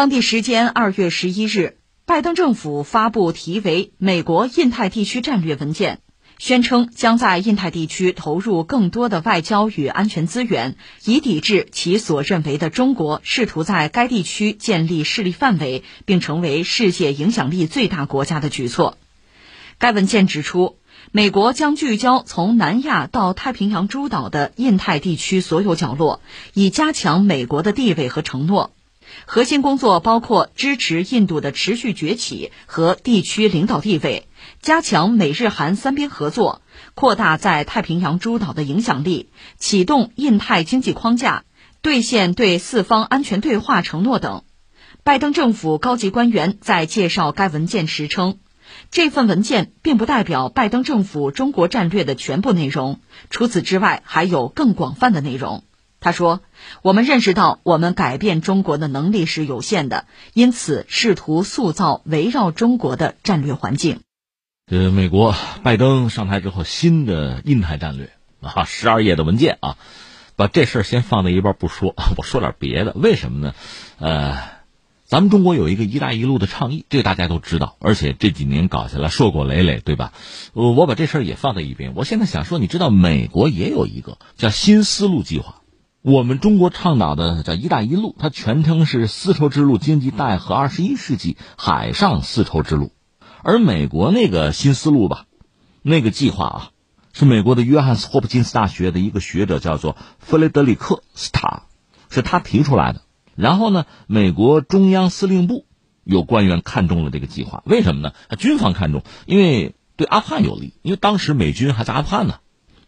当地时间二月十一日，拜登政府发布题为《美国印太地区战略文件》，宣称将在印太地区投入更多的外交与安全资源，以抵制其所认为的中国试图在该地区建立势力范围并成为世界影响力最大国家的举措。该文件指出，美国将聚焦从南亚到太平洋诸岛的印太地区所有角落，以加强美国的地位和承诺。核心工作包括支持印度的持续崛起和地区领导地位，加强美日韩三边合作，扩大在太平洋诸岛的影响力，启动印太经济框架，兑现对四方安全对话承诺等。拜登政府高级官员在介绍该文件时称，这份文件并不代表拜登政府中国战略的全部内容，除此之外还有更广泛的内容。他说：“我们认识到，我们改变中国的能力是有限的，因此试图塑造围绕中国的战略环境。”呃，美国拜登上台之后，新的印太战略啊，十二页的文件啊，把这事儿先放在一边不说，我说点别的。为什么呢？呃，咱们中国有一个“一带一路”的倡议，这个大家都知道，而且这几年搞下来硕果累累，对吧？我我把这事儿也放在一边。我现在想说，你知道美国也有一个叫“新丝路计划”。我们中国倡导的叫“一带一路”，它全称是丝绸之路经济带和二十一世纪海上丝绸之路，而美国那个新思路吧，那个计划啊，是美国的约翰斯霍普金斯大学的一个学者叫做弗雷德里克斯塔，是他提出来的。然后呢，美国中央司令部有官员看中了这个计划，为什么呢？军方看中，因为对阿富汗有利，因为当时美军还在阿富汗呢。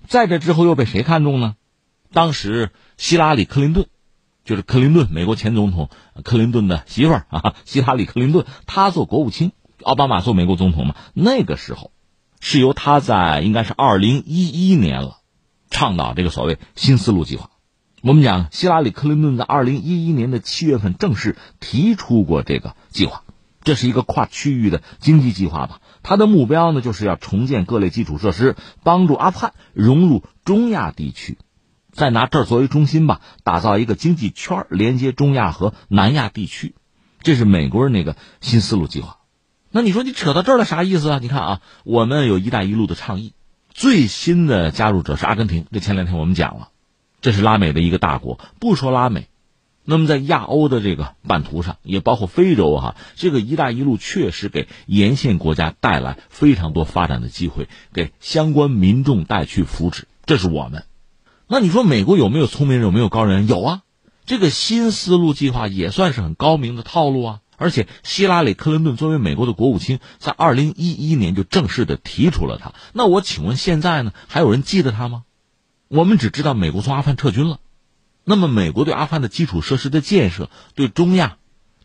在这之后又被谁看中呢？当时。希拉里·克林顿，就是克林顿，美国前总统克林顿的媳妇儿啊。希拉里·克林顿，他做国务卿，奥巴马做美国总统嘛。那个时候，是由他在应该是二零一一年了，倡导这个所谓新丝路计划。我们讲，希拉里·克林顿在二零一一年的七月份正式提出过这个计划，这是一个跨区域的经济计划吧。他的目标呢，就是要重建各类基础设施，帮助阿富汗融入中亚地区。再拿这儿作为中心吧，打造一个经济圈连接中亚和南亚地区，这是美国人那个新思路计划。那你说你扯到这儿了啥意思啊？你看啊，我们有一带一路的倡议，最新的加入者是阿根廷。这前两天我们讲了，这是拉美的一个大国。不说拉美，那么在亚欧的这个版图上，也包括非洲哈，这个一带一路确实给沿线国家带来非常多发展的机会，给相关民众带去福祉。这是我们。那你说美国有没有聪明人，有没有高人？有啊，这个新思路计划也算是很高明的套路啊。而且希拉里·克林顿作为美国的国务卿，在二零一一年就正式的提出了他。那我请问现在呢，还有人记得他吗？我们只知道美国从阿富汗撤军了。那么美国对阿富汗的基础设施的建设，对中亚、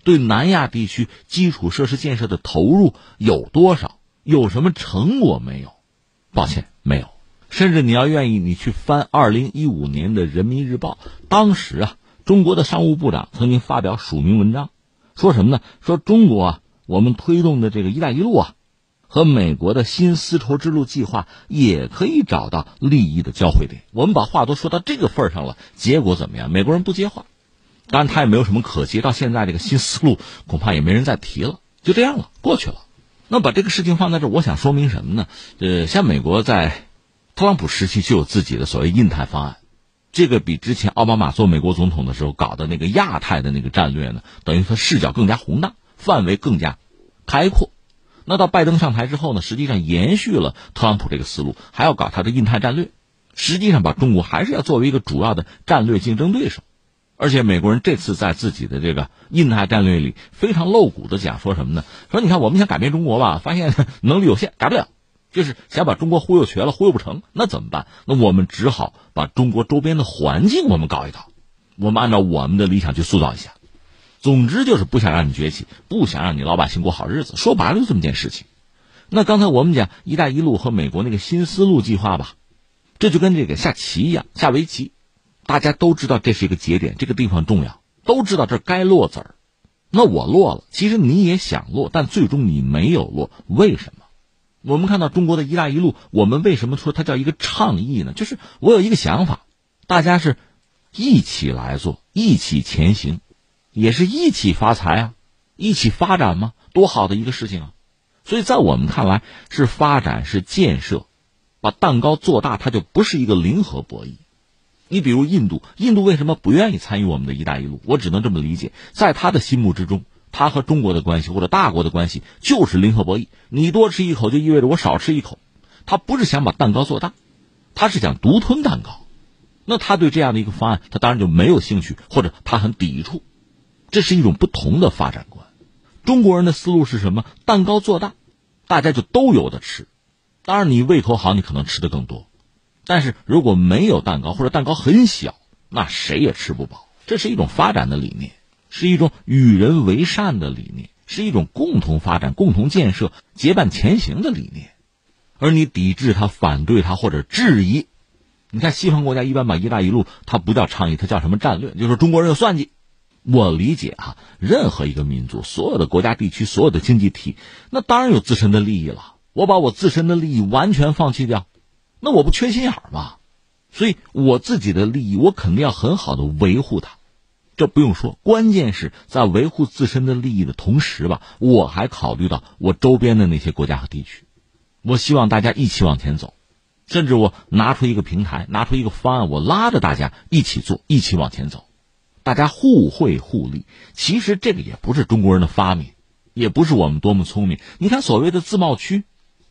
对南亚地区基础设施建设的投入有多少？有什么成果没有？抱歉，没有。甚至你要愿意，你去翻二零一五年的《人民日报》，当时啊，中国的商务部长曾经发表署名文章，说什么呢？说中国啊，我们推动的这个“一带一路”啊，和美国的新丝绸之路计划也可以找到利益的交汇点。我们把话都说到这个份儿上了，结果怎么样？美国人不接话，当然他也没有什么可接。到现在这个新思路恐怕也没人再提了，就这样了，过去了。那把这个事情放在这儿，我想说明什么呢？呃，像美国在。特朗普时期就有自己的所谓印太方案，这个比之前奥巴马做美国总统的时候搞的那个亚太的那个战略呢，等于说视角更加宏大，范围更加开阔。那到拜登上台之后呢，实际上延续了特朗普这个思路，还要搞他的印太战略，实际上把中国还是要作为一个主要的战略竞争对手。而且美国人这次在自己的这个印太战略里非常露骨的讲说什么呢？说你看我们想改变中国吧，发现能力有限，改不了。就是想把中国忽悠瘸了，忽悠不成，那怎么办？那我们只好把中国周边的环境我们搞一搞，我们按照我们的理想去塑造一下。总之就是不想让你崛起，不想让你老百姓过好日子。说白了就这么件事情。那刚才我们讲“一带一路”和美国那个新丝路计划吧，这就跟这个下棋一样，下围棋，大家都知道这是一个节点，这个地方重要，都知道这该落子儿。那我落了，其实你也想落，但最终你没有落，为什么？我们看到中国的一带一路，我们为什么说它叫一个倡议呢？就是我有一个想法，大家是一起来做，一起前行，也是一起发财啊！一起发展吗？多好的一个事情啊！所以在我们看来，是发展，是建设，把蛋糕做大，它就不是一个零和博弈。你比如印度，印度为什么不愿意参与我们的一带一路？我只能这么理解，在他的心目之中，他和中国的关系或者大国的关系就是零和博弈。你多吃一口就意味着我少吃一口，他不是想把蛋糕做大，他是想独吞蛋糕。那他对这样的一个方案，他当然就没有兴趣，或者他很抵触。这是一种不同的发展观。中国人的思路是什么？蛋糕做大，大家就都有的吃。当然，你胃口好，你可能吃的更多。但是如果没有蛋糕，或者蛋糕很小，那谁也吃不饱。这是一种发展的理念，是一种与人为善的理念，是一种共同发展、共同建设、结伴前行的理念。而你抵制它、反对它或者质疑，你看西方国家一般把“一带一路”它不叫倡议，它叫什么战略？就是中国人有算计。我理解哈，任何一个民族、所有的国家、地区、所有的经济体，那当然有自身的利益了。我把我自身的利益完全放弃掉，那我不缺心眼儿吗？所以我自己的利益，我肯定要很好的维护它。这不用说，关键是在维护自身的利益的同时吧，我还考虑到我周边的那些国家和地区。我希望大家一起往前走，甚至我拿出一个平台，拿出一个方案，我拉着大家一起做，一起往前走。大家互惠互利，其实这个也不是中国人的发明，也不是我们多么聪明。你看所谓的自贸区，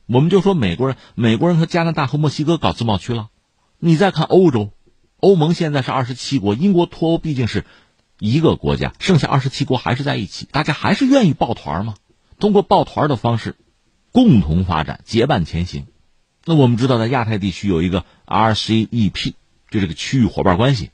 我们就说美国人，美国人和加拿大和墨西哥搞自贸区了。你再看欧洲，欧盟现在是二十七国，英国脱欧毕竟是一个国家，剩下二十七国还是在一起，大家还是愿意抱团吗？通过抱团的方式，共同发展，结伴前行。那我们知道，在亚太地区有一个 RCEP，就这个区域伙伴关系。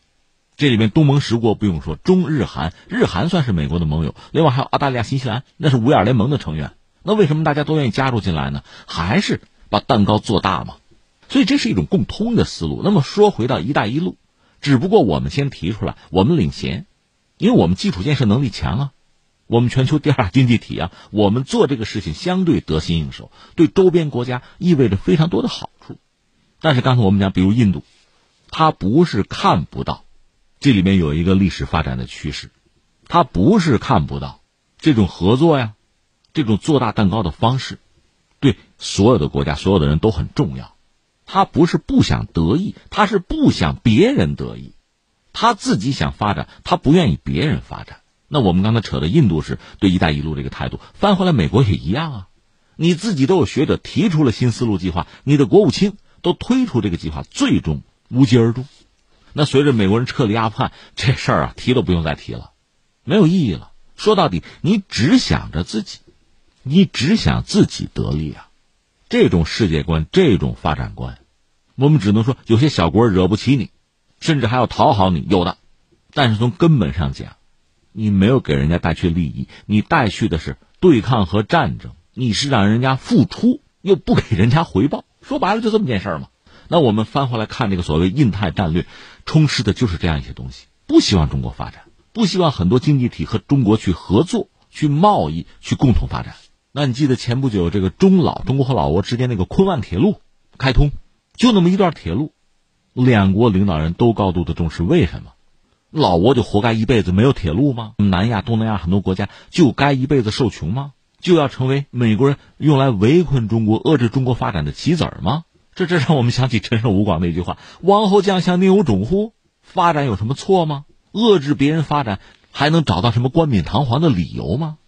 这里面东盟十国不用说，中日韩，日韩算是美国的盟友，另外还有澳大利亚、新西兰，那是五眼联盟的成员。那为什么大家都愿意加入进来呢？还是把蛋糕做大嘛？所以这是一种共通的思路。那么说回到“一带一路”，只不过我们先提出来，我们领衔，因为我们基础建设能力强啊，我们全球第二大经济体啊，我们做这个事情相对得心应手，对周边国家意味着非常多的好处。但是刚才我们讲，比如印度，它不是看不到。这里面有一个历史发展的趋势，他不是看不到这种合作呀，这种做大蛋糕的方式，对所有的国家、所有的人都很重要。他不是不想得意，他是不想别人得意，他自己想发展，他不愿意别人发展。那我们刚才扯的印度是对“一带一路”这个态度，翻回来美国也一样啊。你自己都有学者提出了新丝路计划，你的国务卿都推出这个计划，最终无疾而终。那随着美国人撤离阿富汗，这事儿啊提都不用再提了，没有意义了。说到底，你只想着自己，你只想自己得利啊！这种世界观，这种发展观，我们只能说有些小国惹不起你，甚至还要讨好你，有的。但是从根本上讲，你没有给人家带去利益，你带去的是对抗和战争，你是让人家付出又不给人家回报。说白了，就这么件事儿嘛。那我们翻回来看这个所谓印太战略，充斥的就是这样一些东西。不希望中国发展，不希望很多经济体和中国去合作、去贸易、去共同发展。那你记得前不久这个中老中国和老挝之间那个昆万铁路开通，就那么一段铁路，两国领导人都高度的重视。为什么？老挝就活该一辈子没有铁路吗？南亚、东南亚很多国家就该一辈子受穷吗？就要成为美国人用来围困中国、遏制中国发展的棋子儿吗？这这让我们想起陈胜吴广那句话：“王侯将相宁有种乎？发展有什么错吗？遏制别人发展，还能找到什么冠冕堂皇的理由吗？”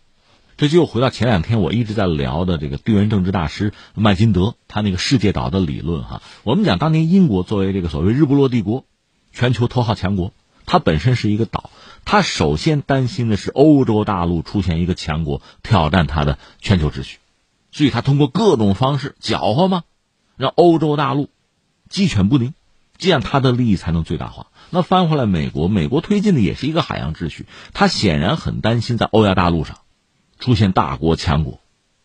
这就又回到前两天我一直在聊的这个地缘政治大师麦金德他那个世界岛的理论哈。我们讲当年英国作为这个所谓日不落帝国，全球头号强国，它本身是一个岛，它首先担心的是欧洲大陆出现一个强国挑战它的全球秩序，所以它通过各种方式搅和嘛？让欧洲大陆鸡犬不宁，这样它的利益才能最大化。那翻回来，美国，美国推进的也是一个海洋秩序，他显然很担心在欧亚大陆上出现大国强国，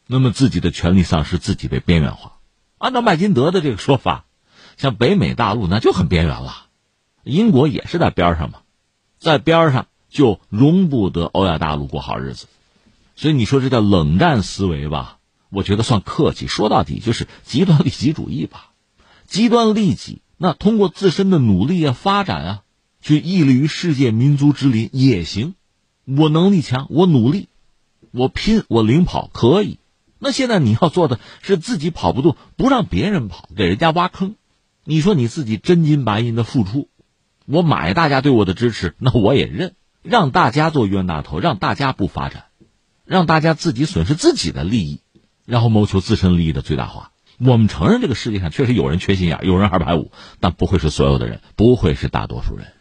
那么自己的权力丧失，自己被边缘化。按照麦金德的这个说法，像北美大陆那就很边缘了，英国也是在边上嘛，在边上就容不得欧亚大陆过好日子，所以你说这叫冷战思维吧？我觉得算客气，说到底就是极端利己主义吧。极端利己，那通过自身的努力啊、发展啊，去屹立于世界民族之林也行。我能力强，我努力，我拼，我领跑可以。那现在你要做的是自己跑不动，不让别人跑，给人家挖坑。你说你自己真金白银的付出，我买大家对我的支持，那我也认。让大家做冤大头，让大家不发展，让大家自己损失自己的利益，然后谋求自身利益的最大化。我们承认这个世界上确实有人缺心眼，有人二百五，但不会是所有的人，不会是大多数人。